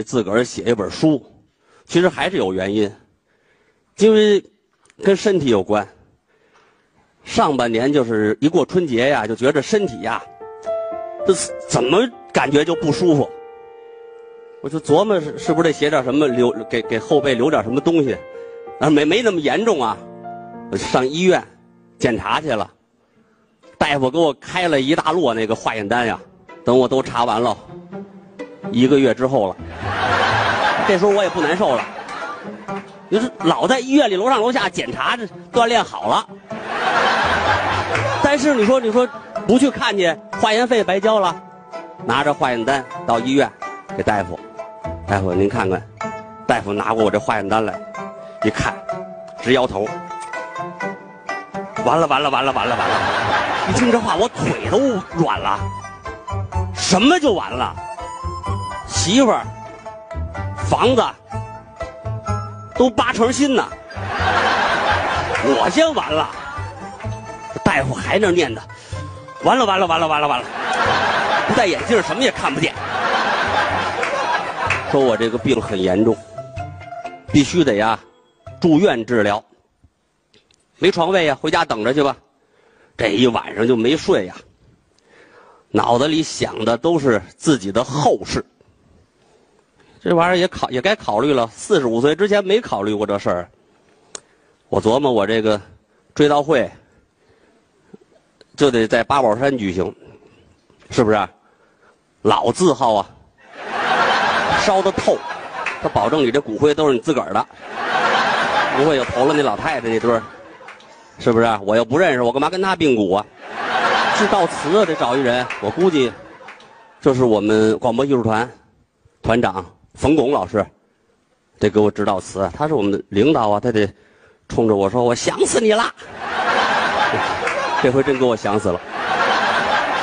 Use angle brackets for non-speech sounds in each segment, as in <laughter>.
自个儿写一本书，其实还是有原因，因为跟身体有关。上半年就是一过春节呀，就觉着身体呀，这怎么感觉就不舒服？我就琢磨是是不是得写点什么留给给后辈留点什么东西，啊没没那么严重啊，我上医院检查去了，大夫给我开了一大摞那个化验单呀，等我都查完了，一个月之后了，这时候我也不难受了，就是老在医院里楼上楼下检查，这锻炼好了。但是你说，你说不去看去，化验费白交了。拿着化验单到医院给大夫，大夫您看看。大夫拿过我这化验单来，一看，直摇头。完了完了完了完了完了！一听这话，我腿都软了。什么就完了？媳妇儿、房子都八成新呢，我先完了。大夫还那念叨：“完了完了完了完了完了，不戴眼镜什么也看不见。”说我这个病很严重，必须得呀住院治疗。没床位呀，回家等着去吧。这一晚上就没睡呀，脑子里想的都是自己的后事。这玩意儿也考也该考虑了，四十五岁之前没考虑过这事儿。我琢磨我这个追悼会。就得在八宝山举行，是不是？老字号啊，烧的透，他保证你这骨灰都是你自个儿的，不会有投了那老太太那堆儿，是不是？我又不认识，我干嘛跟他并骨啊？致悼词啊，得找一人，我估计就是我们广播艺术团团长冯巩老师，得给我指导词。他是我们的领导啊，他得冲着我说：“我想死你了。” <laughs> 这回真给我想死了。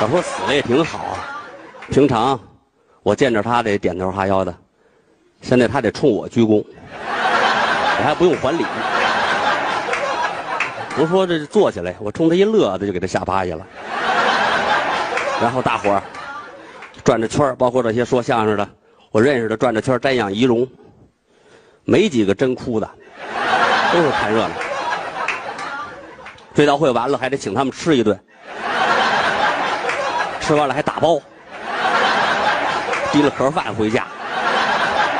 要说死了也挺好啊，平常我见着他得点头哈腰的，现在他得冲我鞠躬，我还不用还礼。不说这坐起来，我冲他一乐，子就给他吓趴下了。然后大伙儿转着圈包括这些说相声的，我认识的转着圈瞻仰遗容，没几个真哭的，都是看热闹。追悼会完了，还得请他们吃一顿，吃完了还打包，提了盒饭回家。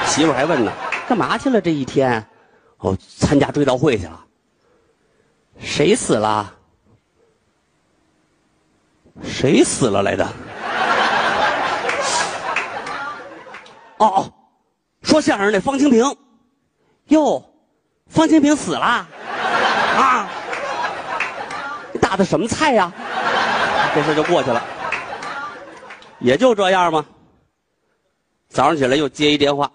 媳妇还问呢，干嘛去了这一天？哦，参加追悼会去了。谁死了？谁死了来的？哦哦，说相声那方清平。哟，方清平死了啊。打的什么菜呀？这事就过去了，也就这样吧？早上起来又接一电话，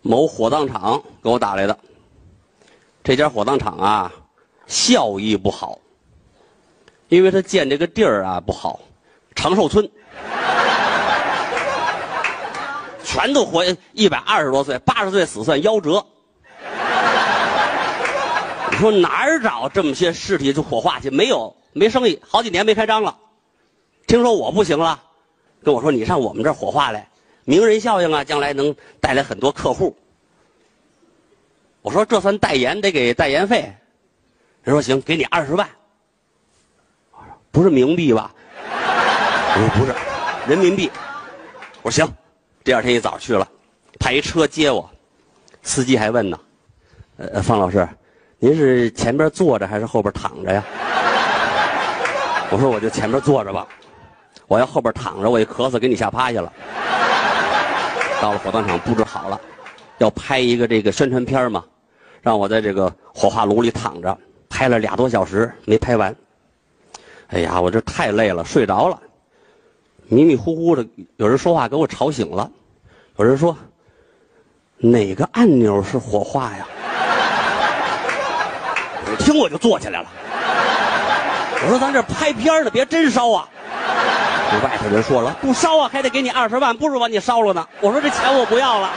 某火葬场给我打来的。这家火葬场啊，效益不好，因为他建这个地儿啊不好，长寿村，全都活一百二十多岁，八十岁死算夭折。你说哪儿找这么些尸体去火化去？没有，没生意，好几年没开张了。听说我不行了，跟我说你上我们这火化来，名人效应啊，将来能带来很多客户。我说这算代言，得给代言费。人说行，给你二十万。不是冥币吧？我说不是，人民币。我说行，第二天一早去了，派一车接我，司机还问呢，呃，方老师。您是前边坐着还是后边躺着呀？<laughs> 我说我就前边坐着吧，我要后边躺着，我一咳嗽给你吓趴下了。到了火葬场布置好了，要拍一个这个宣传片嘛，让我在这个火化炉里躺着，拍了俩多小时没拍完。哎呀，我这太累了，睡着了，迷迷糊糊的，有人说话给我吵醒了，有人说哪个按钮是火化呀？<laughs> 我听我就坐起来了。我说咱这拍片呢，别真烧啊！这外头人说了，不烧啊，还得给你二十万，不如把你烧了呢。我说这钱我不要了。